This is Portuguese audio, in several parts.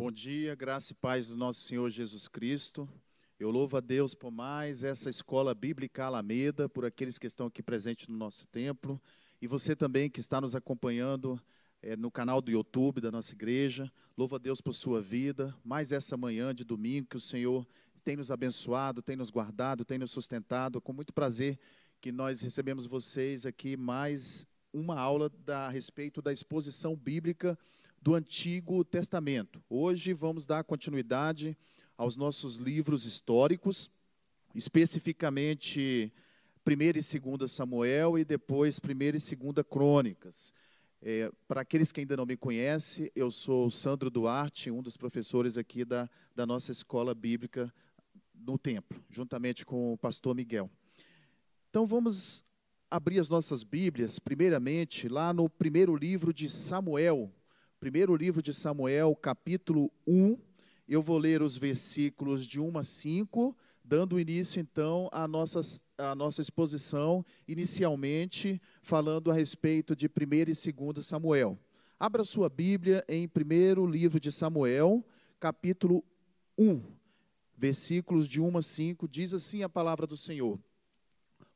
Bom dia, graça e paz do nosso Senhor Jesus Cristo. Eu louvo a Deus por mais essa escola bíblica Alameda, por aqueles que estão aqui presentes no nosso templo, e você também que está nos acompanhando é, no canal do YouTube da nossa igreja. Louvo a Deus por sua vida. Mais essa manhã de domingo que o Senhor tem nos abençoado, tem nos guardado, tem nos sustentado. Com muito prazer que nós recebemos vocês aqui mais uma aula da, a respeito da exposição bíblica do Antigo Testamento. Hoje vamos dar continuidade aos nossos livros históricos, especificamente 1 e 2 Samuel e depois 1 e 2 Crônicas. É, para aqueles que ainda não me conhecem, eu sou Sandro Duarte, um dos professores aqui da, da nossa escola bíblica no templo, juntamente com o pastor Miguel. Então vamos abrir as nossas Bíblias, primeiramente, lá no primeiro livro de Samuel. Primeiro livro de Samuel, capítulo 1. Eu vou ler os versículos de 1 a 5, dando início então à nossa, à nossa exposição, inicialmente falando a respeito de 1 e 2 Samuel. Abra sua Bíblia em primeiro livro de Samuel, capítulo 1, versículos de 1 a 5, diz assim a palavra do Senhor.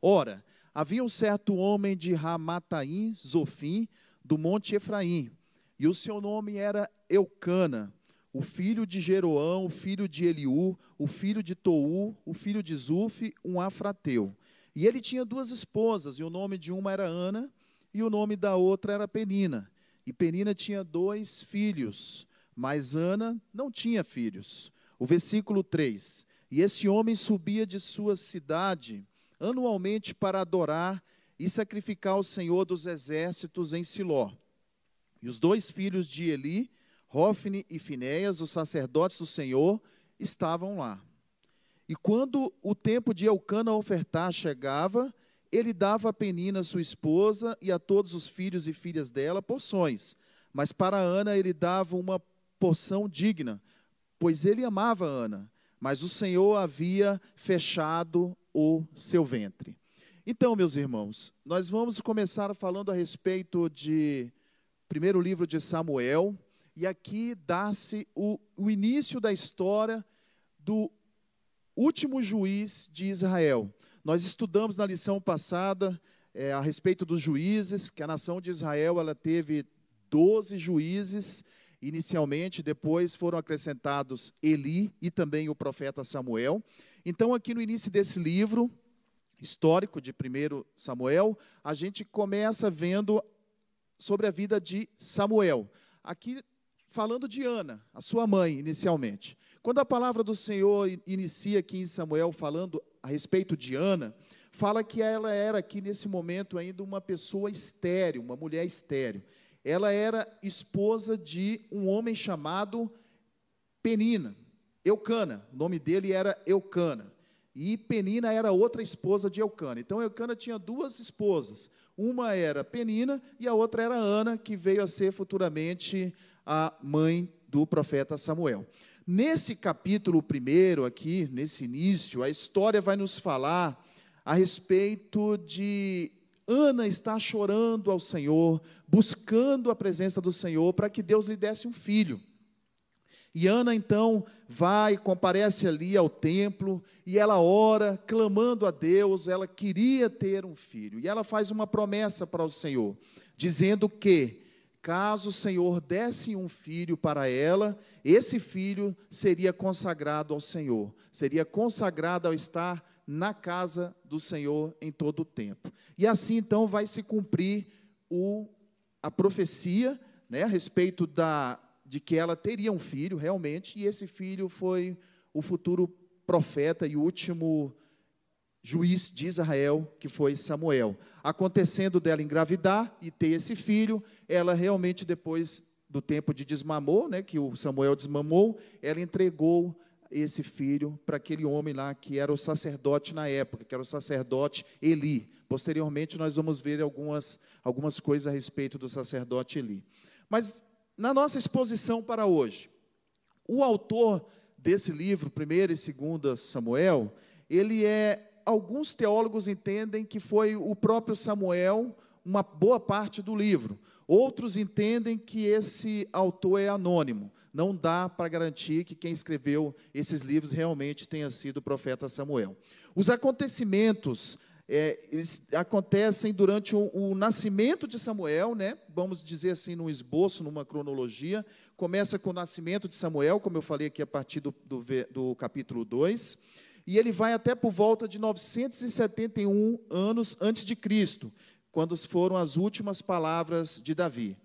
Ora, havia um certo homem de Ramataim, Zofim, do monte Efraim, e o seu nome era Eucana, o filho de Jeroão, o filho de Eliú, o filho de Tou, o filho de Zuf, um afrateu. E ele tinha duas esposas, e o nome de uma era Ana, e o nome da outra era Penina. E Penina tinha dois filhos, mas Ana não tinha filhos. O versículo 3: E esse homem subia de sua cidade anualmente para adorar e sacrificar ao Senhor dos exércitos em Siló. E os dois filhos de Eli, Rófine e Finéias, os sacerdotes do Senhor, estavam lá. E quando o tempo de Eucana ofertar chegava, ele dava a Penina, sua esposa, e a todos os filhos e filhas dela porções. Mas para Ana ele dava uma porção digna, pois ele amava Ana. Mas o Senhor havia fechado o seu ventre. Então, meus irmãos, nós vamos começar falando a respeito de primeiro livro de Samuel, e aqui dá-se o, o início da história do último juiz de Israel. Nós estudamos na lição passada é, a respeito dos juízes, que a nação de Israel ela teve 12 juízes inicialmente, depois foram acrescentados Eli e também o profeta Samuel. Então, aqui no início desse livro histórico de 1 Samuel, a gente começa vendo sobre a vida de Samuel. Aqui falando de Ana, a sua mãe, inicialmente. Quando a palavra do Senhor inicia aqui em Samuel falando a respeito de Ana, fala que ela era aqui nesse momento ainda uma pessoa estéril, uma mulher estéril. Ela era esposa de um homem chamado Penina. Eucana, o nome dele era Eucana. E Penina era outra esposa de Eucana. Então Eucana tinha duas esposas. Uma era Penina e a outra era Ana, que veio a ser futuramente a mãe do profeta Samuel. Nesse capítulo primeiro aqui, nesse início, a história vai nos falar a respeito de Ana estar chorando ao Senhor, buscando a presença do Senhor para que Deus lhe desse um filho. E Ana então vai, comparece ali ao templo e ela ora, clamando a Deus, ela queria ter um filho. E ela faz uma promessa para o Senhor, dizendo que, caso o Senhor desse um filho para ela, esse filho seria consagrado ao Senhor, seria consagrado ao estar na casa do Senhor em todo o tempo. E assim então vai se cumprir o, a profecia né, a respeito da de que ela teria um filho, realmente, e esse filho foi o futuro profeta e último juiz de Israel, que foi Samuel. Acontecendo dela engravidar e ter esse filho, ela realmente, depois do tempo de desmamou, né, que o Samuel desmamou, ela entregou esse filho para aquele homem lá que era o sacerdote na época, que era o sacerdote Eli. Posteriormente nós vamos ver algumas, algumas coisas a respeito do sacerdote Eli. Mas na nossa exposição para hoje, o autor desse livro, 1 e 2 Samuel, ele é, alguns teólogos entendem que foi o próprio Samuel uma boa parte do livro. Outros entendem que esse autor é anônimo. Não dá para garantir que quem escreveu esses livros realmente tenha sido o profeta Samuel. Os acontecimentos é, acontecem durante o, o, nascimento de Samuel, né? vamos dizer assim, num esboço, numa cronologia. Começa com o nascimento de Samuel, como eu falei aqui a partir do, do, do capítulo 2, e ele vai até por volta de 971 anos antes de Cristo, quando foram as últimas palavras de Davi.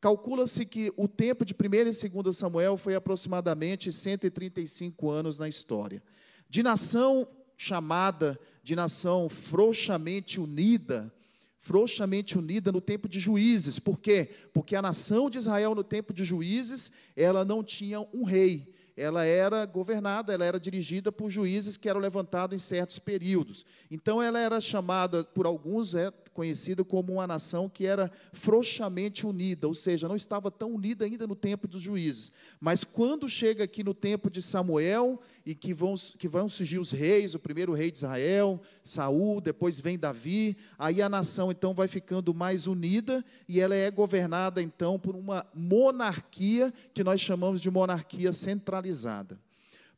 Calcula-se que o tempo de 1 e 2 Samuel foi aproximadamente 135 anos na história. De nação chamada de nação frouxamente unida, frouxamente unida no tempo de juízes. Por quê? Porque a nação de Israel no tempo de juízes, ela não tinha um rei ela era governada, ela era dirigida por juízes que eram levantados em certos períodos. Então ela era chamada por alguns é conhecida como uma nação que era frouxamente unida, ou seja, não estava tão unida ainda no tempo dos juízes. Mas quando chega aqui no tempo de Samuel e que vão que vão surgir os reis, o primeiro rei de Israel, Saul, depois vem Davi, aí a nação então vai ficando mais unida e ela é governada então por uma monarquia que nós chamamos de monarquia centralizada.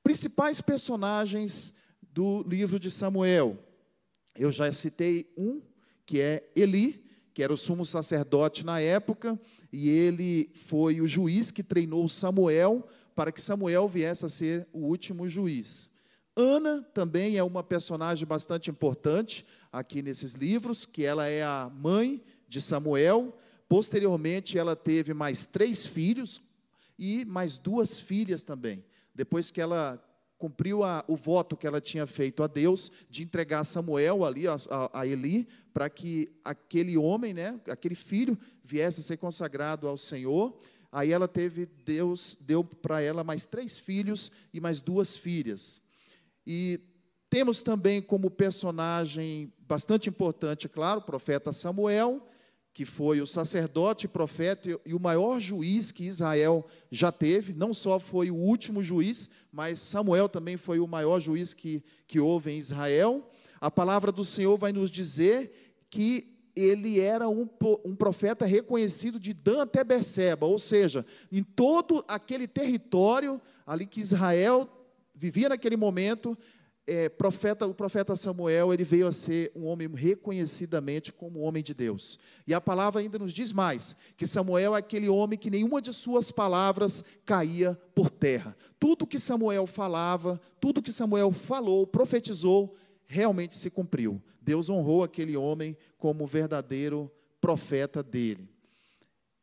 Principais personagens do livro de Samuel. Eu já citei um, que é Eli, que era o sumo sacerdote na época, e ele foi o juiz que treinou Samuel para que Samuel viesse a ser o último juiz. Ana também é uma personagem bastante importante aqui nesses livros, que ela é a mãe de Samuel. Posteriormente, ela teve mais três filhos, e mais duas filhas também. Depois que ela cumpriu a, o voto que ela tinha feito a Deus de entregar Samuel ali a, a, Eli para que aquele homem, né, aquele filho viesse a ser consagrado ao Senhor. Aí ela teve Deus deu para ela mais três filhos e mais duas filhas. E temos também como personagem bastante importante, claro, o profeta Samuel que foi o sacerdote, profeta e o maior juiz que Israel já teve. Não só foi o último juiz, mas Samuel também foi o maior juiz que, que houve em Israel. A palavra do Senhor vai nos dizer que ele era um, um profeta reconhecido de Dan até Berseba, ou seja, em todo aquele território ali que Israel vivia naquele momento, é, profeta, o profeta Samuel ele veio a ser um homem reconhecidamente como homem de Deus. E a palavra ainda nos diz mais: que Samuel é aquele homem que nenhuma de suas palavras caía por terra. Tudo que Samuel falava, tudo que Samuel falou, profetizou, realmente se cumpriu. Deus honrou aquele homem como verdadeiro profeta dele.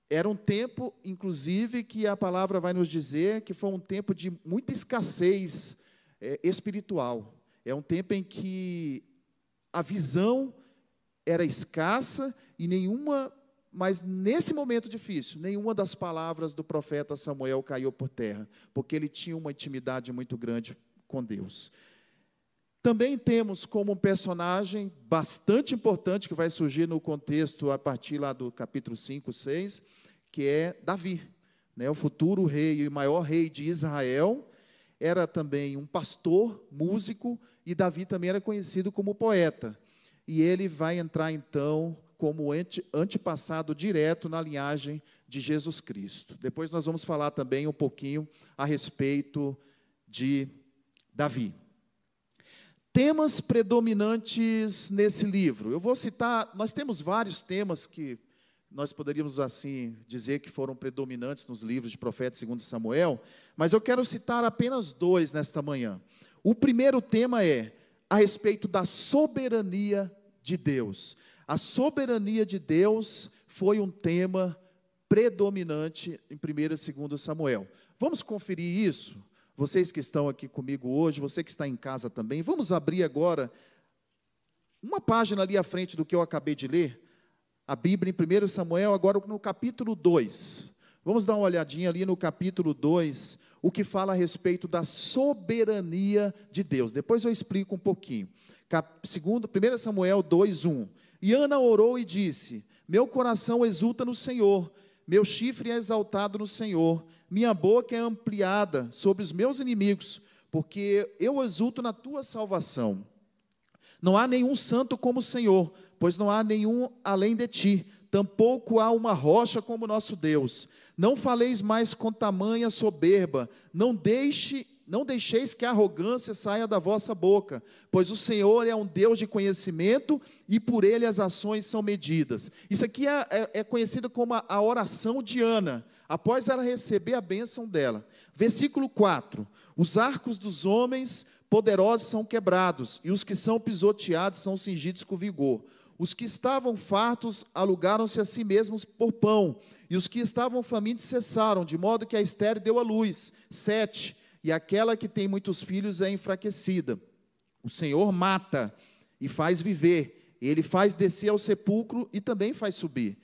Era um tempo, inclusive, que a palavra vai nos dizer que foi um tempo de muita escassez é, espiritual. É um tempo em que a visão era escassa e nenhuma, mas nesse momento difícil, nenhuma das palavras do profeta Samuel caiu por terra, porque ele tinha uma intimidade muito grande com Deus. Também temos como um personagem bastante importante que vai surgir no contexto a partir lá do capítulo 5, 6, que é Davi, né, o futuro rei e maior rei de Israel, era também um pastor, músico, e Davi também era conhecido como poeta. E ele vai entrar então como antepassado direto na linhagem de Jesus Cristo. Depois nós vamos falar também um pouquinho a respeito de Davi. Temas predominantes nesse livro. Eu vou citar, nós temos vários temas que nós poderíamos assim dizer que foram predominantes nos livros de profeta segundo Samuel, mas eu quero citar apenas dois nesta manhã. O primeiro tema é a respeito da soberania de Deus. A soberania de Deus foi um tema predominante em 1 e 2 Samuel. Vamos conferir isso? Vocês que estão aqui comigo hoje, você que está em casa também, vamos abrir agora uma página ali à frente do que eu acabei de ler, a Bíblia em 1 Samuel, agora no capítulo 2. Vamos dar uma olhadinha ali no capítulo 2, o que fala a respeito da soberania de Deus. Depois eu explico um pouquinho. Cap, segundo, 1 Samuel 2, 1. E Ana orou e disse: Meu coração exulta no Senhor, meu chifre é exaltado no Senhor, minha boca é ampliada sobre os meus inimigos, porque eu exulto na tua salvação. Não há nenhum santo como o Senhor, pois não há nenhum além de ti, tampouco há uma rocha como nosso Deus. Não faleis mais com tamanha soberba, não deixe não deixeis que a arrogância saia da vossa boca, pois o Senhor é um Deus de conhecimento e por ele as ações são medidas. Isso aqui é, é, é conhecido como a, a oração de Ana, após ela receber a bênção dela. Versículo 4: Os arcos dos homens poderosos são quebrados, e os que são pisoteados são cingidos com vigor. Os que estavam fartos alugaram-se a si mesmos por pão, e os que estavam famintos cessaram, de modo que a estéreo deu a luz. Sete, e aquela que tem muitos filhos é enfraquecida. O Senhor mata e faz viver, ele faz descer ao sepulcro e também faz subir.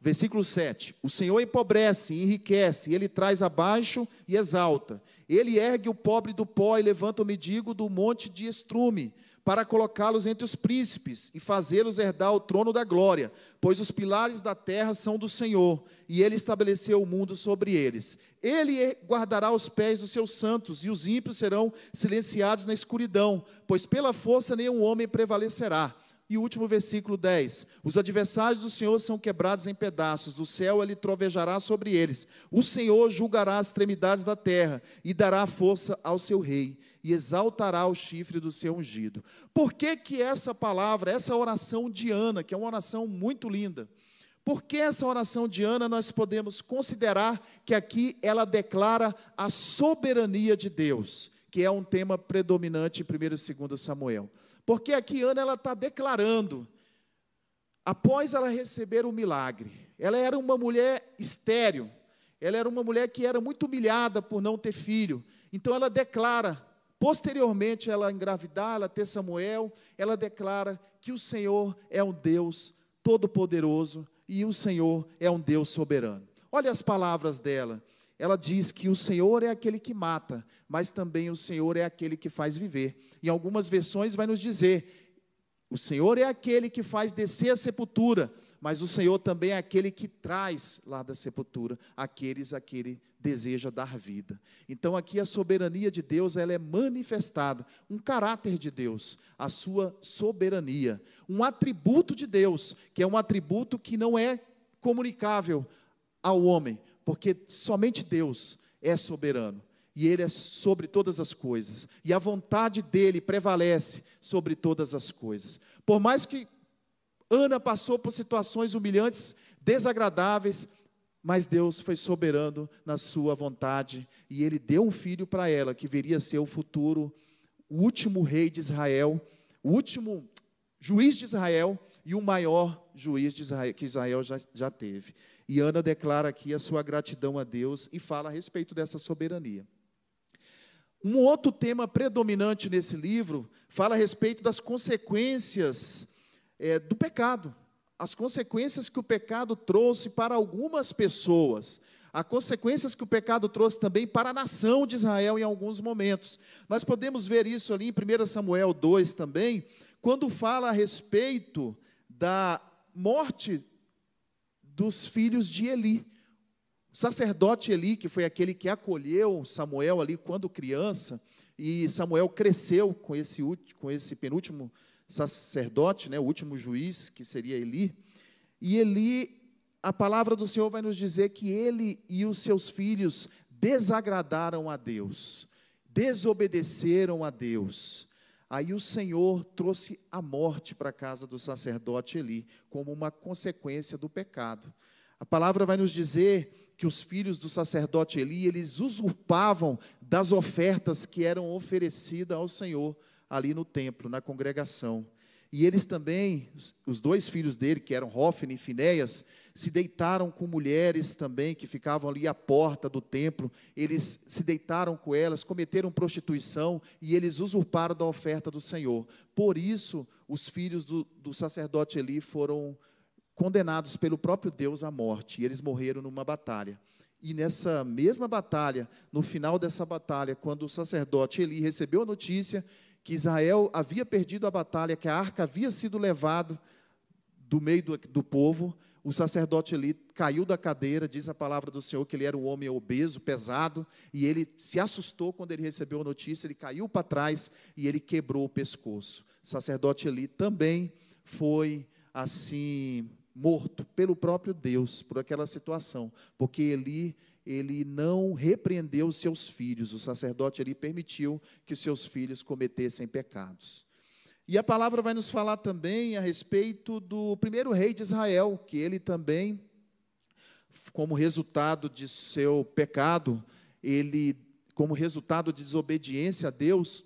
Versículo 7: O Senhor empobrece e enriquece, ele traz abaixo e exalta. Ele ergue o pobre do pó e levanta o mendigo do monte de estrume para colocá-los entre os príncipes e fazê-los herdar o trono da glória, pois os pilares da terra são do Senhor, e ele estabeleceu o mundo sobre eles. Ele guardará os pés dos seus santos, e os ímpios serão silenciados na escuridão, pois pela força nenhum homem prevalecerá. E o último versículo 10: Os adversários do Senhor são quebrados em pedaços, do céu ele trovejará sobre eles. O Senhor julgará as extremidades da terra e dará força ao seu rei e exaltará o chifre do seu ungido. Por que, que essa palavra, essa oração de Ana, que é uma oração muito linda, por que essa oração de Ana nós podemos considerar que aqui ela declara a soberania de Deus, que é um tema predominante em 1 e 2 Samuel? Porque aqui Ana ela está declarando, após ela receber o milagre, ela era uma mulher estéril, ela era uma mulher que era muito humilhada por não ter filho. Então ela declara, posteriormente ela engravidar, ela ter Samuel, ela declara que o Senhor é um Deus todo-poderoso e o Senhor é um Deus soberano. Olha as palavras dela. Ela diz que o Senhor é aquele que mata, mas também o Senhor é aquele que faz viver. Em algumas versões vai nos dizer: o Senhor é aquele que faz descer a sepultura, mas o Senhor também é aquele que traz lá da sepultura aqueles a que ele deseja dar vida. Então aqui a soberania de Deus, ela é manifestada, um caráter de Deus, a sua soberania, um atributo de Deus, que é um atributo que não é comunicável ao homem, porque somente Deus é soberano e Ele é sobre todas as coisas, e a vontade dele prevalece sobre todas as coisas. Por mais que Ana passou por situações humilhantes, desagradáveis, mas Deus foi soberano na sua vontade, e Ele deu um filho para ela, que viria a ser o futuro, o último rei de Israel, o último juiz de Israel e o maior juiz de Israel, que Israel já, já teve. E Ana declara aqui a sua gratidão a Deus e fala a respeito dessa soberania. Um outro tema predominante nesse livro fala a respeito das consequências é, do pecado, as consequências que o pecado trouxe para algumas pessoas, as consequências que o pecado trouxe também para a nação de Israel em alguns momentos. Nós podemos ver isso ali em 1 Samuel 2 também, quando fala a respeito da morte dos filhos de Eli. O sacerdote Eli, que foi aquele que acolheu Samuel ali quando criança, e Samuel cresceu com esse, com esse penúltimo sacerdote, né, o último juiz, que seria Eli. E Eli, a palavra do Senhor vai nos dizer que ele e os seus filhos desagradaram a Deus, desobedeceram a Deus. Aí o Senhor trouxe a morte para a casa do sacerdote Eli, como uma consequência do pecado. A palavra vai nos dizer que os filhos do sacerdote Eli, eles usurpavam das ofertas que eram oferecidas ao Senhor ali no templo, na congregação. E eles também, os dois filhos dele, que eram Rófine e Finéias, se deitaram com mulheres também que ficavam ali à porta do templo. Eles se deitaram com elas, cometeram prostituição e eles usurparam da oferta do Senhor. Por isso, os filhos do, do sacerdote Eli foram condenados pelo próprio Deus à morte, e eles morreram numa batalha. E nessa mesma batalha, no final dessa batalha, quando o sacerdote Eli recebeu a notícia que Israel havia perdido a batalha, que a arca havia sido levada do meio do, do povo, o sacerdote Eli caiu da cadeira, diz a palavra do Senhor que ele era um homem obeso, pesado, e ele se assustou quando ele recebeu a notícia, ele caiu para trás e ele quebrou o pescoço. O sacerdote Eli também foi assim morto pelo próprio Deus por aquela situação, porque Eli ele não repreendeu os seus filhos, o sacerdote ali permitiu que os seus filhos cometessem pecados. E a palavra vai nos falar também a respeito do primeiro rei de Israel, que ele também, como resultado de seu pecado, ele, como resultado de desobediência a Deus,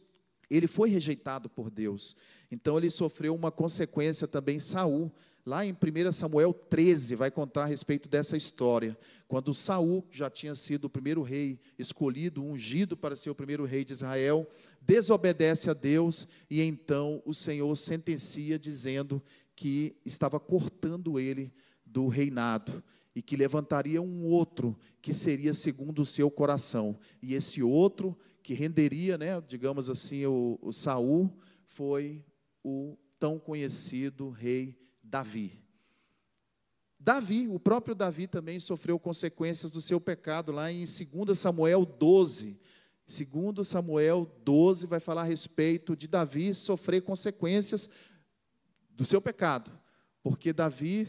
ele foi rejeitado por Deus. Então ele sofreu uma consequência também, Saul. Lá em 1 Samuel 13 vai contar a respeito dessa história, quando Saul já tinha sido o primeiro rei escolhido, ungido para ser o primeiro rei de Israel, desobedece a Deus e então o Senhor sentencia dizendo que estava cortando ele do reinado e que levantaria um outro que seria segundo o seu coração. E esse outro que renderia, né, digamos assim, o, o Saul foi o tão conhecido rei Davi. Davi, o próprio Davi também sofreu consequências do seu pecado lá em 2 Samuel 12. Segundo Samuel 12 vai falar a respeito de Davi sofrer consequências do seu pecado. Porque Davi,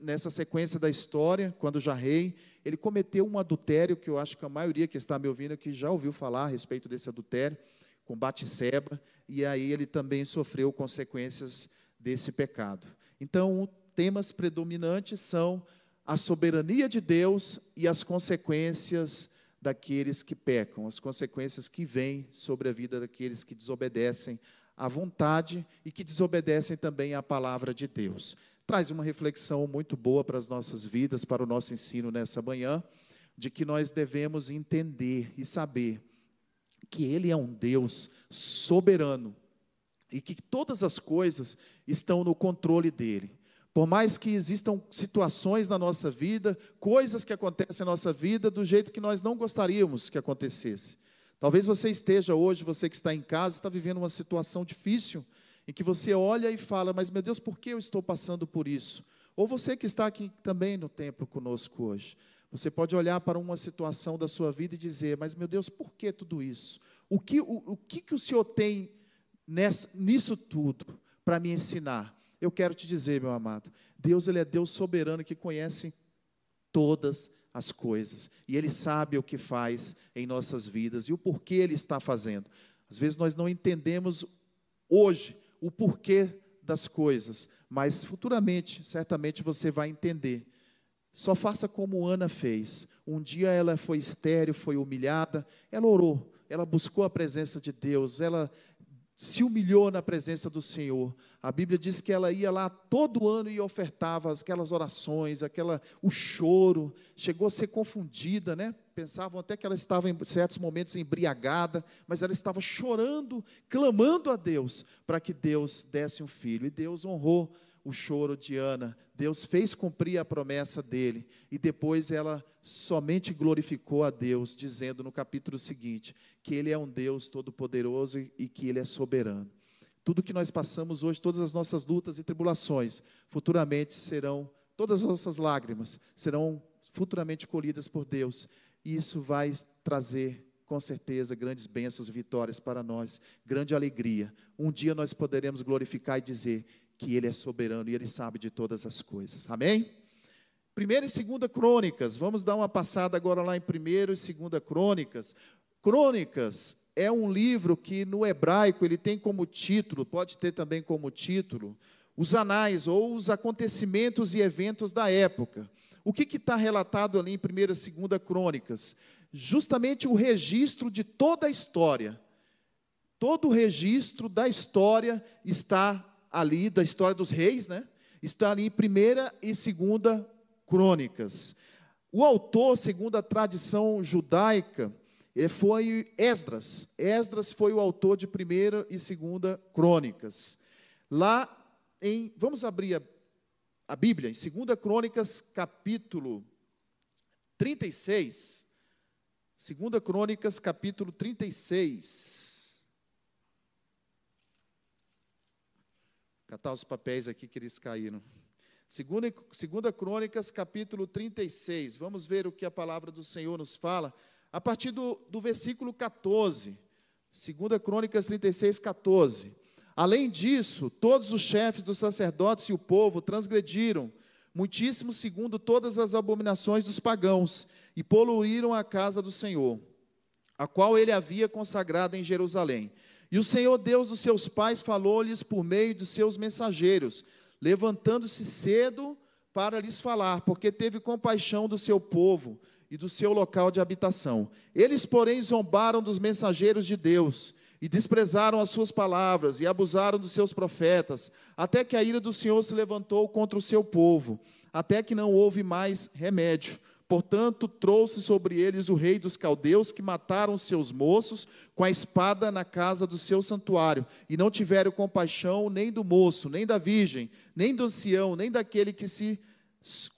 nessa sequência da história, quando já rei, ele cometeu um adultério que eu acho que a maioria que está me ouvindo aqui já ouviu falar a respeito desse adultério, com Batseba, e aí ele também sofreu consequências desse pecado. Então, temas predominantes são a soberania de Deus e as consequências daqueles que pecam, as consequências que vêm sobre a vida daqueles que desobedecem à vontade e que desobedecem também à palavra de Deus. Traz uma reflexão muito boa para as nossas vidas, para o nosso ensino nessa manhã, de que nós devemos entender e saber que Ele é um Deus soberano e que todas as coisas estão no controle dele. Por mais que existam situações na nossa vida, coisas que acontecem na nossa vida do jeito que nós não gostaríamos que acontecesse. Talvez você esteja hoje, você que está em casa, está vivendo uma situação difícil, em que você olha e fala, mas meu Deus, por que eu estou passando por isso? Ou você que está aqui também no templo conosco hoje, você pode olhar para uma situação da sua vida e dizer, mas meu Deus, por que tudo isso? O que o, o, que, que o Senhor tem nessa, nisso tudo para me ensinar? Eu quero te dizer, meu amado, Deus ele é Deus soberano que conhece todas as coisas e ele sabe o que faz em nossas vidas e o porquê ele está fazendo. Às vezes nós não entendemos hoje o porquê das coisas, mas futuramente, certamente você vai entender. Só faça como Ana fez. Um dia ela foi estéril, foi humilhada, ela orou, ela buscou a presença de Deus, ela se humilhou na presença do Senhor. A Bíblia diz que ela ia lá todo ano e ofertava aquelas orações, aquela o choro, chegou a ser confundida, né? Pensavam até que ela estava em certos momentos embriagada, mas ela estava chorando, clamando a Deus para que Deus desse um filho. E Deus honrou o choro de Ana. Deus fez cumprir a promessa dele. E depois ela somente glorificou a Deus, dizendo no capítulo seguinte que ele é um Deus todo-poderoso e que ele é soberano. Tudo que nós passamos hoje, todas as nossas lutas e tribulações, futuramente serão, todas as nossas lágrimas serão futuramente colhidas por Deus. E isso vai trazer com certeza, grandes bênçãos e vitórias para nós, grande alegria. Um dia nós poderemos glorificar e dizer que Ele é soberano e Ele sabe de todas as coisas. Amém? Primeira e segunda crônicas, vamos dar uma passada agora lá em primeiro e segunda crônicas. Crônicas é um livro que no hebraico ele tem como título, pode ter também como título, os anais ou os acontecimentos e eventos da época. O que está relatado ali em primeira e segunda crônicas? Justamente o registro de toda a história. Todo o registro da história está ali da história dos reis, né? Está ali em primeira e segunda crônicas. O autor, segundo a tradição judaica, foi Esdras. Esdras foi o autor de primeira e segunda crônicas. Lá em, vamos abrir a, a Bíblia, em segunda crônicas, capítulo 36. Segunda crônicas, capítulo 36. Catar os papéis aqui que eles caíram. Segunda, segunda Crônicas, capítulo 36. Vamos ver o que a palavra do Senhor nos fala a partir do, do versículo 14. Segunda Crônicas 36, 14. Além disso, todos os chefes dos sacerdotes e o povo transgrediram muitíssimo segundo todas as abominações dos pagãos e poluíram a casa do Senhor, a qual ele havia consagrado em Jerusalém. E o Senhor Deus dos seus pais falou-lhes por meio de seus mensageiros, levantando-se cedo para lhes falar, porque teve compaixão do seu povo e do seu local de habitação. Eles, porém, zombaram dos mensageiros de Deus e desprezaram as suas palavras e abusaram dos seus profetas, até que a ira do Senhor se levantou contra o seu povo, até que não houve mais remédio. Portanto, trouxe sobre eles o rei dos caldeus, que mataram seus moços com a espada na casa do seu santuário, e não tiveram compaixão nem do moço, nem da virgem, nem do ancião, nem daquele que se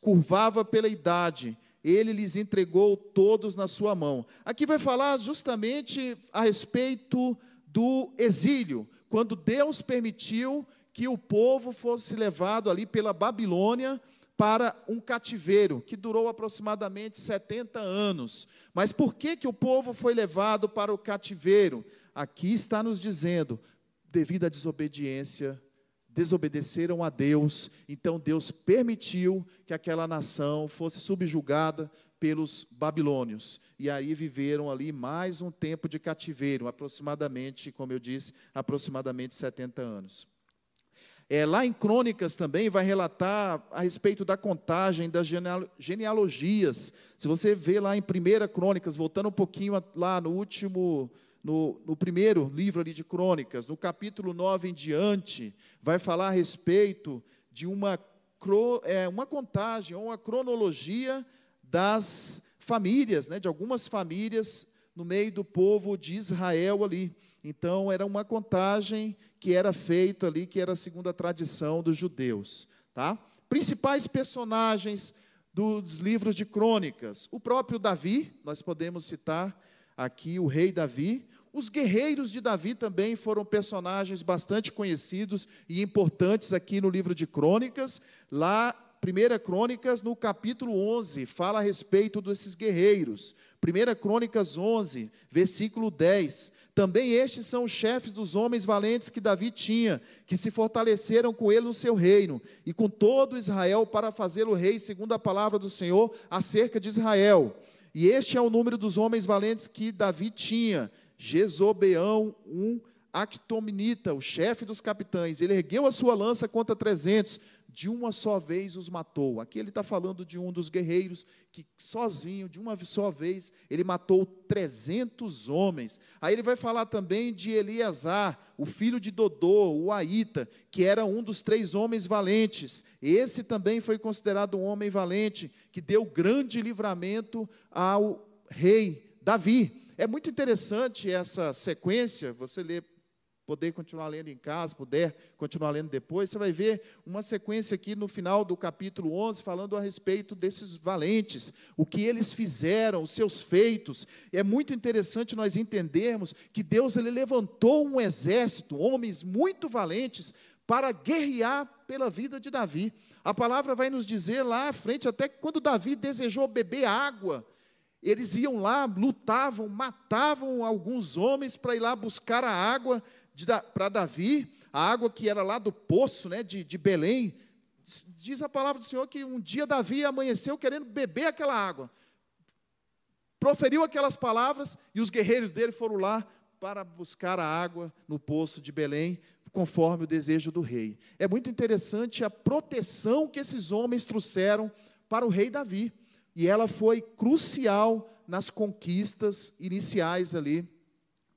curvava pela idade. Ele lhes entregou todos na sua mão. Aqui vai falar justamente a respeito do exílio, quando Deus permitiu que o povo fosse levado ali pela Babilônia para um cativeiro que durou aproximadamente 70 anos. Mas por que, que o povo foi levado para o cativeiro? Aqui está nos dizendo, devido à desobediência, desobedeceram a Deus, então Deus permitiu que aquela nação fosse subjugada pelos babilônios. E aí viveram ali mais um tempo de cativeiro, aproximadamente, como eu disse, aproximadamente 70 anos. É, lá em Crônicas também vai relatar a respeito da contagem das genealogias. Se você vê lá em 1 Crônicas, voltando um pouquinho lá no último, no, no, primeiro livro ali de Crônicas, no capítulo 9 em diante, vai falar a respeito de uma, é, uma contagem, ou uma cronologia das famílias, né, de algumas famílias no meio do povo de Israel ali. Então, era uma contagem que era feita ali, que era segundo a tradição dos judeus. Tá? Principais personagens dos livros de crônicas: o próprio Davi, nós podemos citar aqui o rei Davi. Os guerreiros de Davi também foram personagens bastante conhecidos e importantes aqui no livro de crônicas. Lá 1 Crônicas, no capítulo 11, fala a respeito desses guerreiros. 1 Crônicas 11, versículo 10. Também estes são os chefes dos homens valentes que Davi tinha, que se fortaleceram com ele no seu reino, e com todo Israel para fazê-lo rei, segundo a palavra do Senhor, acerca de Israel. E este é o número dos homens valentes que Davi tinha: Jezobeão, um Actominita, o chefe dos capitães. Ele ergueu a sua lança contra trezentos de uma só vez os matou. Aqui ele está falando de um dos guerreiros que, sozinho, de uma só vez, ele matou 300 homens. Aí ele vai falar também de Eleazar, o filho de Dodô, o Aita, que era um dos três homens valentes. Esse também foi considerado um homem valente, que deu grande livramento ao rei Davi. É muito interessante essa sequência, você lê poder continuar lendo em casa, puder continuar lendo depois, você vai ver uma sequência aqui no final do capítulo 11 falando a respeito desses valentes, o que eles fizeram, os seus feitos. É muito interessante nós entendermos que Deus ele levantou um exército, homens muito valentes para guerrear pela vida de Davi. A palavra vai nos dizer lá à frente até que quando Davi desejou beber água, eles iam lá, lutavam, matavam alguns homens para ir lá buscar a água para Davi, a água que era lá do poço né, de, de Belém. Diz a palavra do Senhor que um dia Davi amanheceu querendo beber aquela água. Proferiu aquelas palavras e os guerreiros dele foram lá para buscar a água no poço de Belém, conforme o desejo do rei. É muito interessante a proteção que esses homens trouxeram para o rei Davi. E ela foi crucial nas conquistas iniciais ali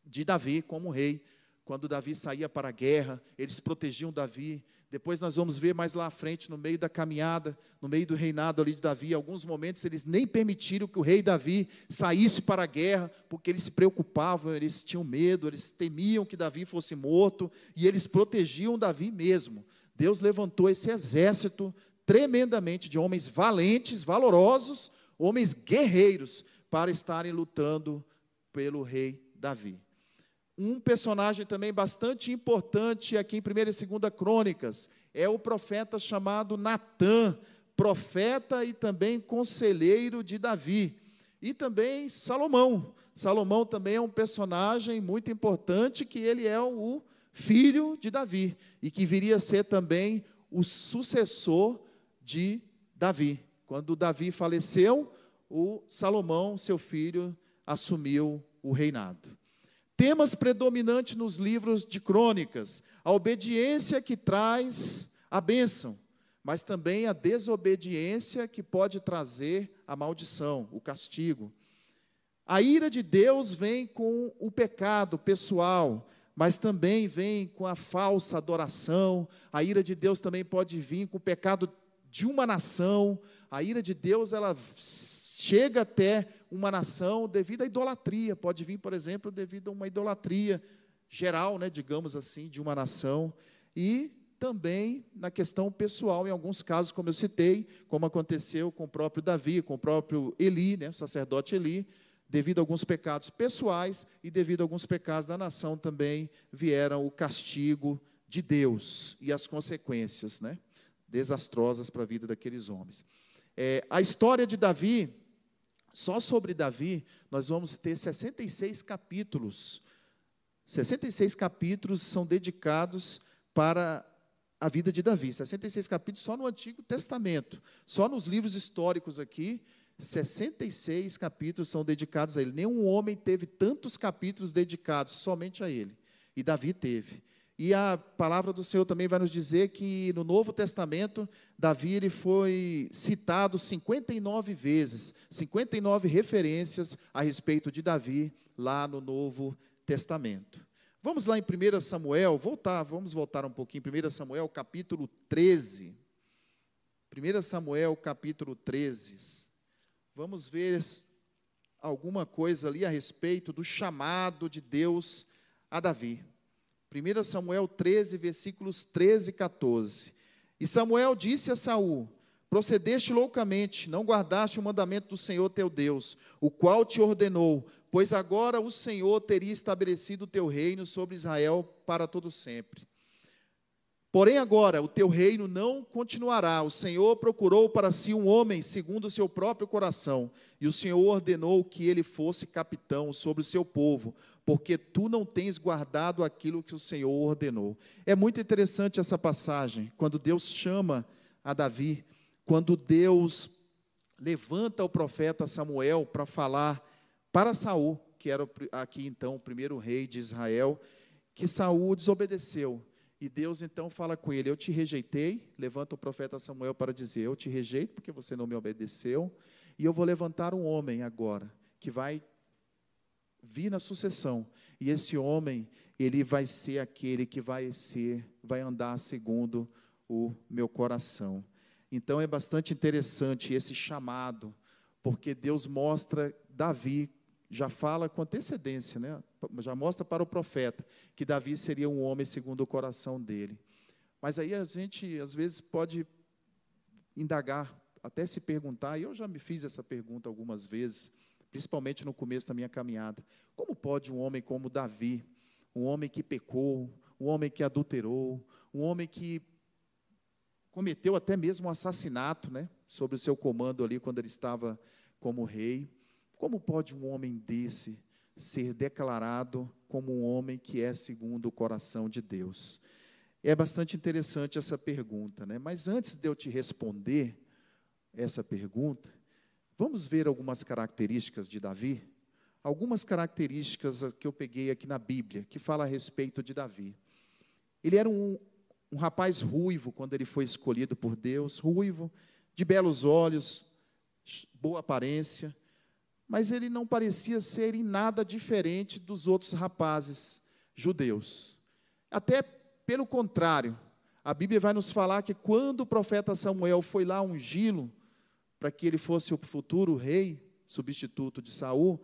de Davi como rei. Quando Davi saía para a guerra, eles protegiam Davi. Depois nós vamos ver mais lá à frente, no meio da caminhada, no meio do reinado ali de Davi, alguns momentos eles nem permitiram que o rei Davi saísse para a guerra, porque eles se preocupavam, eles tinham medo, eles temiam que Davi fosse morto, e eles protegiam Davi mesmo. Deus levantou esse exército tremendamente de homens valentes, valorosos, homens guerreiros, para estarem lutando pelo rei Davi. Um personagem também bastante importante aqui em 1 e 2 Crônicas é o profeta chamado Natã, profeta e também conselheiro de Davi. E também Salomão. Salomão também é um personagem muito importante, que ele é o filho de Davi e que viria a ser também o sucessor de Davi. Quando Davi faleceu, o Salomão, seu filho, assumiu o reinado. Temas predominantes nos livros de crônicas: a obediência que traz a bênção, mas também a desobediência que pode trazer a maldição, o castigo. A ira de Deus vem com o pecado pessoal, mas também vem com a falsa adoração. A ira de Deus também pode vir com o pecado de uma nação. A ira de Deus, ela chega até uma nação devido à idolatria. Pode vir, por exemplo, devido a uma idolatria geral, né, digamos assim, de uma nação. E também na questão pessoal, em alguns casos, como eu citei, como aconteceu com o próprio Davi, com o próprio Eli, né, o sacerdote Eli, devido a alguns pecados pessoais e devido a alguns pecados da nação também vieram o castigo de Deus e as consequências, né, desastrosas para a vida daqueles homens. É, a história de Davi só sobre Davi, nós vamos ter 66 capítulos. 66 capítulos são dedicados para a vida de Davi. 66 capítulos só no Antigo Testamento. Só nos livros históricos aqui, 66 capítulos são dedicados a ele. Nenhum homem teve tantos capítulos dedicados somente a ele. E Davi teve. E a palavra do Senhor também vai nos dizer que no Novo Testamento, Davi ele foi citado 59 vezes, 59 referências a respeito de Davi lá no Novo Testamento. Vamos lá em 1 Samuel, voltar, vamos voltar um pouquinho, 1 Samuel capítulo 13. 1 Samuel capítulo 13. Vamos ver alguma coisa ali a respeito do chamado de Deus a Davi. 1 Samuel 13, versículos 13 e 14. E Samuel disse a Saul: Procedeste loucamente, não guardaste o mandamento do Senhor teu Deus, o qual te ordenou, pois agora o Senhor teria estabelecido o teu reino sobre Israel para todo sempre. Porém, agora o teu reino não continuará. O Senhor procurou para si um homem segundo o seu próprio coração, e o Senhor ordenou que ele fosse capitão sobre o seu povo, porque tu não tens guardado aquilo que o Senhor ordenou. É muito interessante essa passagem, quando Deus chama a Davi, quando Deus levanta o profeta Samuel para falar para Saul, que era aqui então o primeiro rei de Israel, que Saul desobedeceu e Deus então fala com ele: Eu te rejeitei. Levanta o profeta Samuel para dizer: Eu te rejeito porque você não me obedeceu. E eu vou levantar um homem agora que vai vir na sucessão. E esse homem, ele vai ser aquele que vai ser, vai andar segundo o meu coração. Então é bastante interessante esse chamado, porque Deus mostra Davi já fala com antecedência, né? já mostra para o profeta que Davi seria um homem segundo o coração dele. Mas aí a gente, às vezes, pode indagar, até se perguntar, e eu já me fiz essa pergunta algumas vezes, principalmente no começo da minha caminhada: como pode um homem como Davi, um homem que pecou, um homem que adulterou, um homem que cometeu até mesmo um assassinato, né, sobre o seu comando ali quando ele estava como rei, como pode um homem desse ser declarado como um homem que é segundo o coração de Deus? É bastante interessante essa pergunta, né? Mas antes de eu te responder essa pergunta, vamos ver algumas características de Davi? Algumas características que eu peguei aqui na Bíblia, que fala a respeito de Davi. Ele era um, um rapaz ruivo quando ele foi escolhido por Deus, ruivo, de belos olhos, boa aparência, mas ele não parecia ser em nada diferente dos outros rapazes judeus. Até pelo contrário, a Bíblia vai nos falar que quando o profeta Samuel foi lá ungí-lo para que ele fosse o futuro rei, substituto de Saul,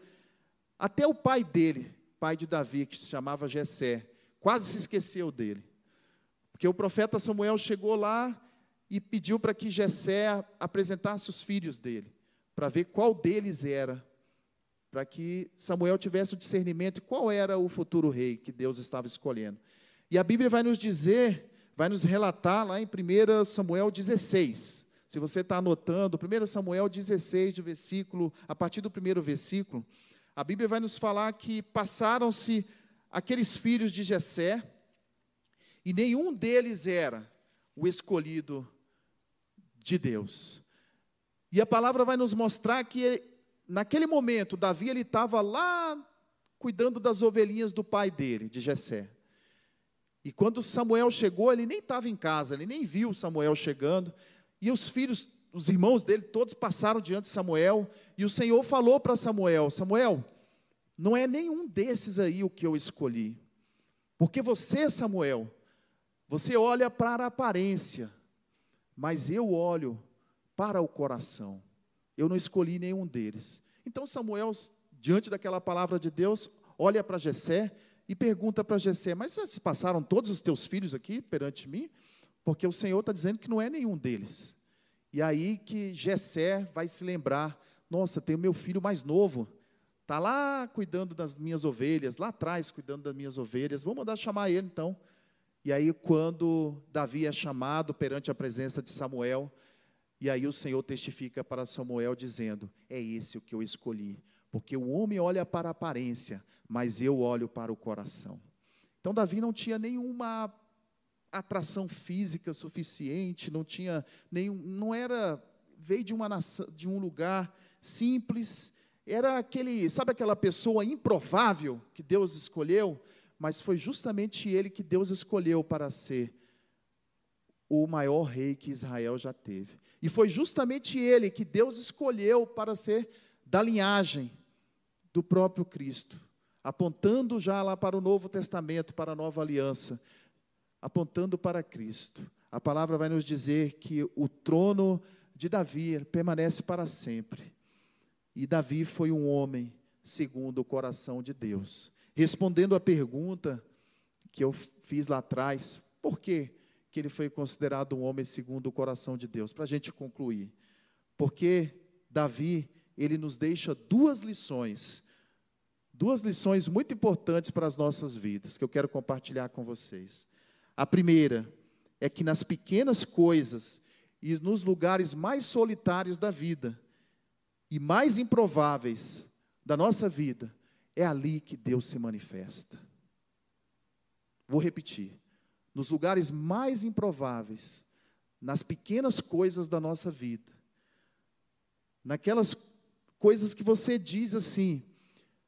até o pai dele, pai de Davi, que se chamava Jessé, quase se esqueceu dele. Porque o profeta Samuel chegou lá e pediu para que Jessé apresentasse os filhos dele, para ver qual deles era para que Samuel tivesse o discernimento de qual era o futuro rei que Deus estava escolhendo. E a Bíblia vai nos dizer, vai nos relatar lá em 1 Samuel 16. Se você está anotando, 1 Samuel 16, do versículo, a partir do primeiro versículo, a Bíblia vai nos falar que passaram-se aqueles filhos de Jessé, e nenhum deles era o escolhido de Deus. E a palavra vai nos mostrar que naquele momento Davi ele estava lá cuidando das ovelhinhas do pai dele, de Jessé. E quando Samuel chegou, ele nem estava em casa, ele nem viu Samuel chegando. E os filhos, os irmãos dele, todos passaram diante de Samuel. E o Senhor falou para Samuel: Samuel, não é nenhum desses aí o que eu escolhi. Porque você, Samuel, você olha para a aparência, mas eu olho para o coração. Eu não escolhi nenhum deles. Então Samuel, diante daquela palavra de Deus, olha para Jessé e pergunta para Jessé: Mas se passaram todos os teus filhos aqui perante mim? Porque o Senhor está dizendo que não é nenhum deles. E aí que Jessé vai se lembrar: Nossa, tem o meu filho mais novo, está lá cuidando das minhas ovelhas, lá atrás cuidando das minhas ovelhas. Vamos mandar chamar ele então. E aí, quando Davi é chamado perante a presença de Samuel, e aí o Senhor testifica para Samuel dizendo: É esse o que eu escolhi, porque o homem olha para a aparência, mas eu olho para o coração. Então Davi não tinha nenhuma atração física suficiente, não tinha nenhum, não era veio de uma nação, de um lugar simples, era aquele, sabe aquela pessoa improvável que Deus escolheu, mas foi justamente ele que Deus escolheu para ser o maior rei que Israel já teve. E foi justamente ele que Deus escolheu para ser da linhagem do próprio Cristo apontando já lá para o Novo Testamento, para a nova aliança, apontando para Cristo. A palavra vai nos dizer que o trono de Davi permanece para sempre. E Davi foi um homem segundo o coração de Deus. Respondendo à pergunta que eu fiz lá atrás, por que, que ele foi considerado um homem segundo o coração de Deus? Para a gente concluir. Porque Davi, ele nos deixa duas lições duas lições muito importantes para as nossas vidas que eu quero compartilhar com vocês. A primeira é que nas pequenas coisas e nos lugares mais solitários da vida e mais improváveis da nossa vida, é ali que Deus se manifesta. Vou repetir. Nos lugares mais improváveis, nas pequenas coisas da nossa vida, naquelas coisas que você diz assim,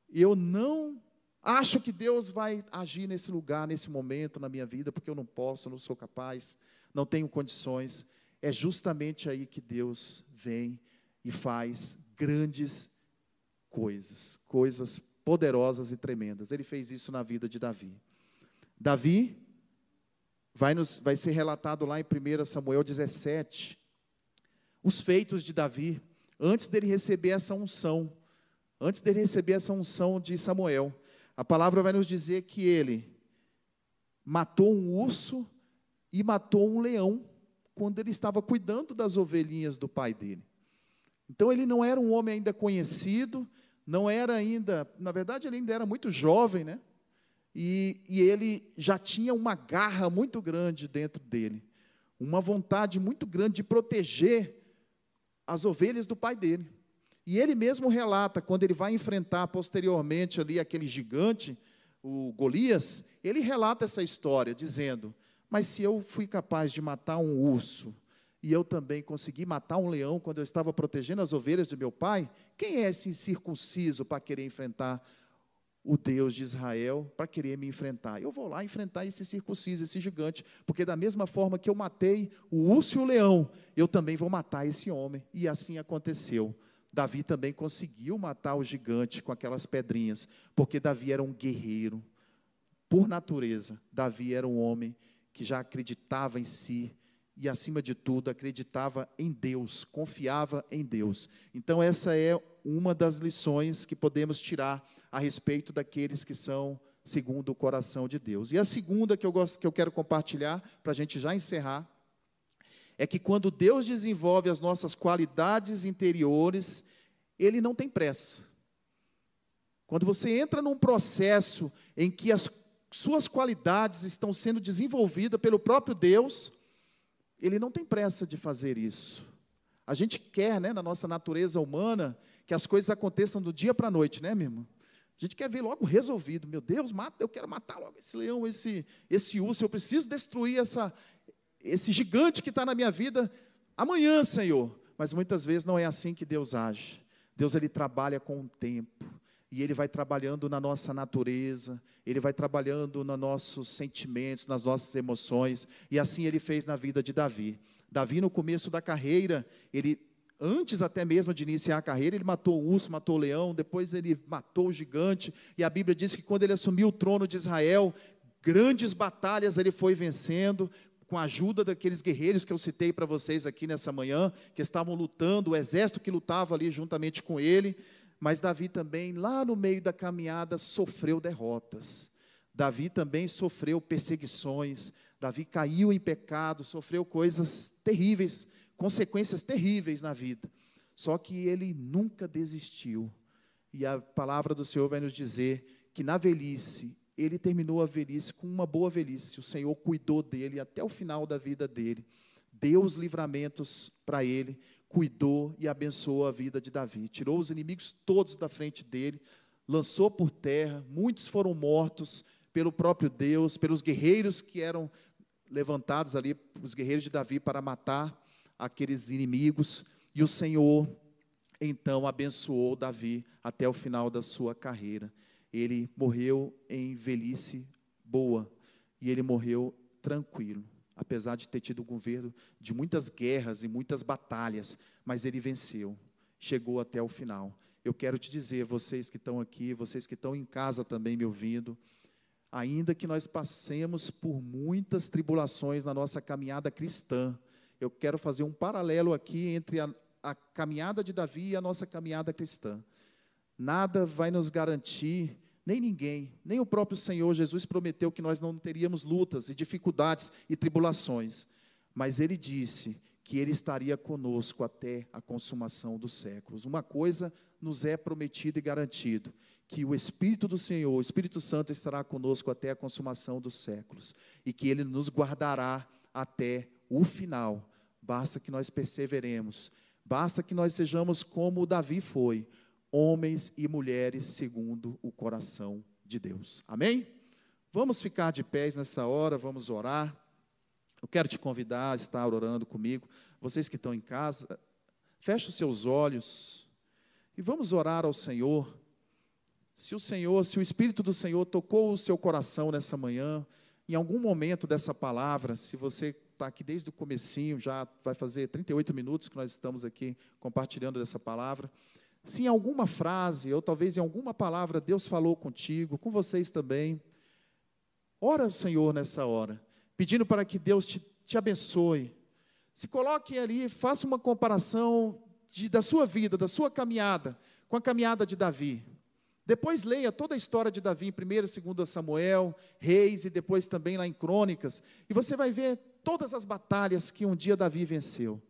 eu não acho que Deus vai agir nesse lugar, nesse momento na minha vida, porque eu não posso, não sou capaz, não tenho condições. É justamente aí que Deus vem e faz grandes coisas, coisas poderosas e tremendas. Ele fez isso na vida de Davi. Davi vai, nos, vai ser relatado lá em 1 Samuel 17, os feitos de Davi, antes dele receber essa unção antes de receber essa unção de Samuel, a palavra vai nos dizer que ele matou um urso e matou um leão quando ele estava cuidando das ovelhinhas do pai dele. Então ele não era um homem ainda conhecido, não era ainda, na verdade ele ainda era muito jovem, né? E, e ele já tinha uma garra muito grande dentro dele, uma vontade muito grande de proteger as ovelhas do pai dele. E ele mesmo relata, quando ele vai enfrentar posteriormente ali aquele gigante, o Golias, ele relata essa história, dizendo: Mas se eu fui capaz de matar um urso, e eu também consegui matar um leão quando eu estava protegendo as ovelhas do meu pai, quem é esse incircunciso para querer enfrentar o Deus de Israel, para querer me enfrentar? Eu vou lá enfrentar esse circunciso, esse gigante, porque da mesma forma que eu matei o urso e o leão, eu também vou matar esse homem. E assim aconteceu. Davi também conseguiu matar o gigante com aquelas pedrinhas, porque Davi era um guerreiro. Por natureza, Davi era um homem que já acreditava em si e, acima de tudo, acreditava em Deus, confiava em Deus. Então, essa é uma das lições que podemos tirar a respeito daqueles que são segundo o coração de Deus. E a segunda que eu, gosto, que eu quero compartilhar, para a gente já encerrar, é que quando Deus desenvolve as nossas qualidades interiores, Ele não tem pressa. Quando você entra num processo em que as suas qualidades estão sendo desenvolvidas pelo próprio Deus, ele não tem pressa de fazer isso. A gente quer, né, na nossa natureza humana, que as coisas aconteçam do dia para a noite, né, meu irmão? A gente quer ver logo resolvido. Meu Deus, mata, eu quero matar logo esse leão, esse, esse urso. Eu preciso destruir essa, esse gigante que está na minha vida amanhã, Senhor. Mas muitas vezes não é assim que Deus age. Deus ele trabalha com o tempo e Ele vai trabalhando na nossa natureza, Ele vai trabalhando nos nossos sentimentos, nas nossas emoções, e assim Ele fez na vida de Davi. Davi, no começo da carreira, ele, antes até mesmo de iniciar a carreira, ele matou o urso, matou o leão, depois ele matou o gigante, e a Bíblia diz que quando ele assumiu o trono de Israel, grandes batalhas ele foi vencendo, com a ajuda daqueles guerreiros que eu citei para vocês aqui nessa manhã, que estavam lutando, o exército que lutava ali juntamente com ele, mas Davi também, lá no meio da caminhada, sofreu derrotas. Davi também sofreu perseguições. Davi caiu em pecado, sofreu coisas terríveis, consequências terríveis na vida. Só que ele nunca desistiu. E a palavra do Senhor vai nos dizer que na velhice, ele terminou a velhice com uma boa velhice. O Senhor cuidou dele até o final da vida dele. Deu os livramentos para ele, cuidou e abençoou a vida de Davi. Tirou os inimigos todos da frente dele, lançou por terra, muitos foram mortos pelo próprio Deus, pelos guerreiros que eram levantados ali, os guerreiros de Davi, para matar aqueles inimigos. E o Senhor, então, abençoou Davi até o final da sua carreira. Ele morreu em velhice boa e ele morreu tranquilo apesar de ter tido um governo de muitas guerras e muitas batalhas, mas ele venceu, chegou até o final. Eu quero te dizer, vocês que estão aqui, vocês que estão em casa também me ouvindo, ainda que nós passemos por muitas tribulações na nossa caminhada cristã, eu quero fazer um paralelo aqui entre a, a caminhada de Davi e a nossa caminhada cristã. Nada vai nos garantir nem ninguém, nem o próprio Senhor Jesus prometeu que nós não teríamos lutas e dificuldades e tribulações, mas ele disse que ele estaria conosco até a consumação dos séculos. Uma coisa nos é prometida e garantido, que o Espírito do Senhor, o Espírito Santo estará conosco até a consumação dos séculos e que ele nos guardará até o final. Basta que nós perseveremos, basta que nós sejamos como Davi foi, homens e mulheres segundo o coração de Deus. Amém? Vamos ficar de pés nessa hora, vamos orar. Eu quero te convidar a estar orando comigo. Vocês que estão em casa, feche os seus olhos e vamos orar ao Senhor. Se o Senhor, se o Espírito do Senhor tocou o seu coração nessa manhã, em algum momento dessa palavra, se você está aqui desde o comecinho, já vai fazer 38 minutos que nós estamos aqui compartilhando dessa palavra. Se em alguma frase, ou talvez em alguma palavra, Deus falou contigo, com vocês também, ora ao Senhor nessa hora, pedindo para que Deus te, te abençoe. Se coloque ali, faça uma comparação de, da sua vida, da sua caminhada, com a caminhada de Davi. Depois leia toda a história de Davi em 1 e 2 Samuel, Reis e depois também lá em Crônicas, e você vai ver todas as batalhas que um dia Davi venceu.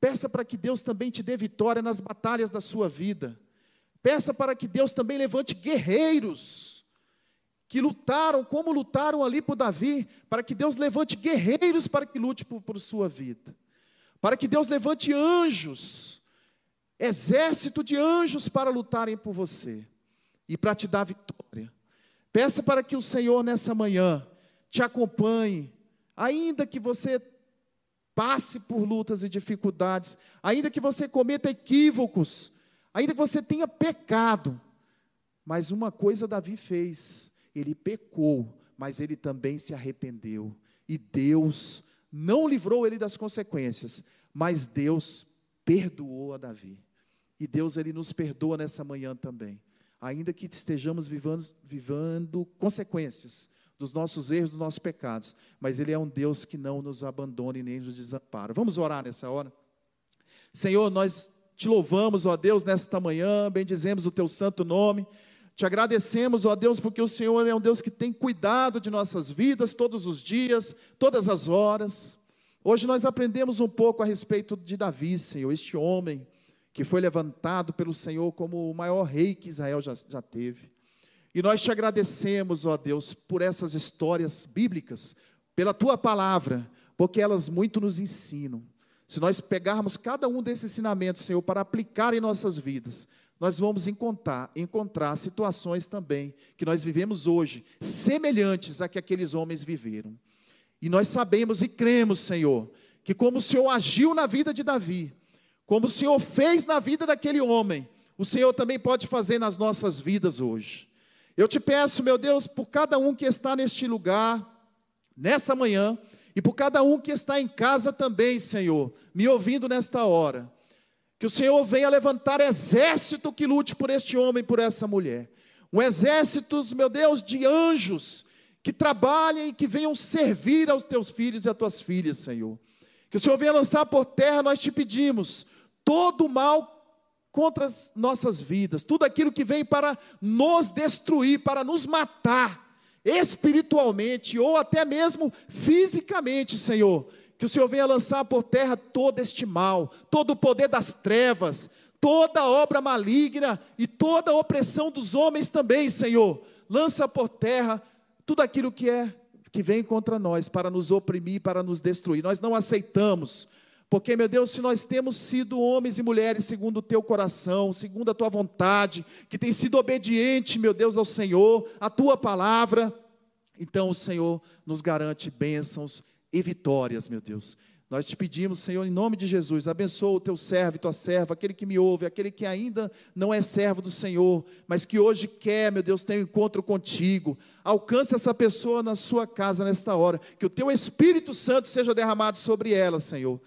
Peça para que Deus também te dê vitória nas batalhas da sua vida. Peça para que Deus também levante guerreiros que lutaram como lutaram ali por Davi, para que Deus levante guerreiros para que lute por, por sua vida. Para que Deus levante anjos, exército de anjos para lutarem por você e para te dar vitória. Peça para que o Senhor nessa manhã te acompanhe, ainda que você passe por lutas e dificuldades, ainda que você cometa equívocos, ainda que você tenha pecado. Mas uma coisa Davi fez, ele pecou, mas ele também se arrependeu. E Deus não livrou ele das consequências, mas Deus perdoou a Davi. E Deus ele nos perdoa nessa manhã também, ainda que estejamos vivendo, vivendo consequências dos nossos erros, dos nossos pecados, mas Ele é um Deus que não nos abandona e nem nos desampara. Vamos orar nessa hora? Senhor, nós te louvamos, ó Deus, nesta manhã, bendizemos o teu santo nome. Te agradecemos, ó Deus, porque o Senhor é um Deus que tem cuidado de nossas vidas todos os dias, todas as horas. Hoje nós aprendemos um pouco a respeito de Davi, Senhor, este homem que foi levantado pelo Senhor como o maior rei que Israel já, já teve. E nós te agradecemos, ó Deus, por essas histórias bíblicas, pela tua palavra, porque elas muito nos ensinam. Se nós pegarmos cada um desses ensinamentos, Senhor, para aplicar em nossas vidas, nós vamos encontrar, encontrar situações também que nós vivemos hoje, semelhantes a que aqueles homens viveram. E nós sabemos e cremos, Senhor, que como o Senhor agiu na vida de Davi, como o Senhor fez na vida daquele homem, o Senhor também pode fazer nas nossas vidas hoje. Eu te peço, meu Deus, por cada um que está neste lugar, nessa manhã, e por cada um que está em casa também, Senhor, me ouvindo nesta hora, que o Senhor venha levantar exército que lute por este homem, por essa mulher. Um exército, meu Deus, de anjos que trabalhem e que venham servir aos teus filhos e às tuas filhas, Senhor. Que o Senhor venha lançar por terra, nós te pedimos, todo o mal contra as nossas vidas, tudo aquilo que vem para nos destruir, para nos matar, espiritualmente ou até mesmo fisicamente, Senhor. Que o Senhor venha lançar por terra todo este mal, todo o poder das trevas, toda obra maligna e toda opressão dos homens também, Senhor. Lança por terra tudo aquilo que é que vem contra nós para nos oprimir, para nos destruir. Nós não aceitamos porque, meu Deus, se nós temos sido homens e mulheres segundo o teu coração, segundo a tua vontade, que tem sido obediente, meu Deus, ao Senhor, a tua palavra, então o Senhor nos garante bênçãos e vitórias, meu Deus. Nós te pedimos, Senhor, em nome de Jesus, abençoa o teu servo e tua serva, aquele que me ouve, aquele que ainda não é servo do Senhor, mas que hoje quer, meu Deus, ter um encontro contigo. Alcance essa pessoa na sua casa nesta hora, que o teu Espírito Santo seja derramado sobre ela, Senhor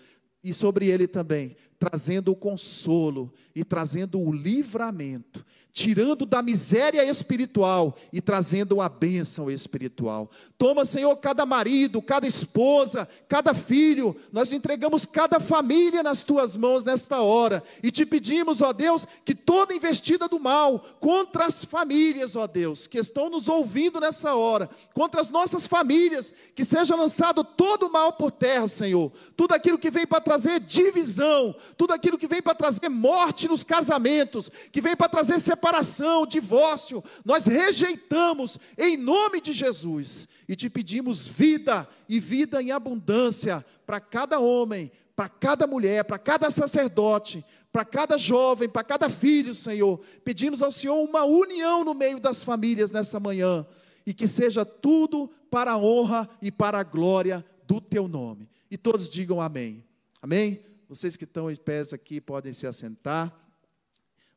e sobre ele também, trazendo o consolo e trazendo o livramento tirando da miséria espiritual e trazendo a bênção espiritual. Toma, Senhor, cada marido, cada esposa, cada filho, nós entregamos cada família nas tuas mãos nesta hora e te pedimos, ó Deus, que toda investida do mal contra as famílias, ó Deus, que estão nos ouvindo nessa hora, contra as nossas famílias, que seja lançado todo o mal por terra, Senhor. Tudo aquilo que vem para trazer divisão, tudo aquilo que vem para trazer morte nos casamentos, que vem para trazer separação separação, divórcio, nós rejeitamos em nome de Jesus e te pedimos vida e vida em abundância para cada homem, para cada mulher, para cada sacerdote, para cada jovem, para cada filho, Senhor. Pedimos ao Senhor uma união no meio das famílias nessa manhã e que seja tudo para a honra e para a glória do teu nome. E todos digam amém. Amém? Vocês que estão em pés aqui podem se assentar.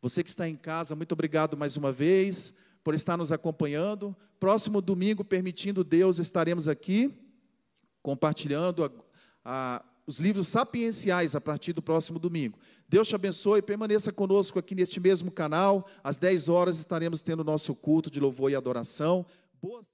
Você que está em casa, muito obrigado mais uma vez por estar nos acompanhando. Próximo domingo, permitindo Deus, estaremos aqui compartilhando a, a, os livros sapienciais a partir do próximo domingo. Deus te abençoe permaneça conosco aqui neste mesmo canal. Às 10 horas estaremos tendo nosso culto de louvor e adoração. Boas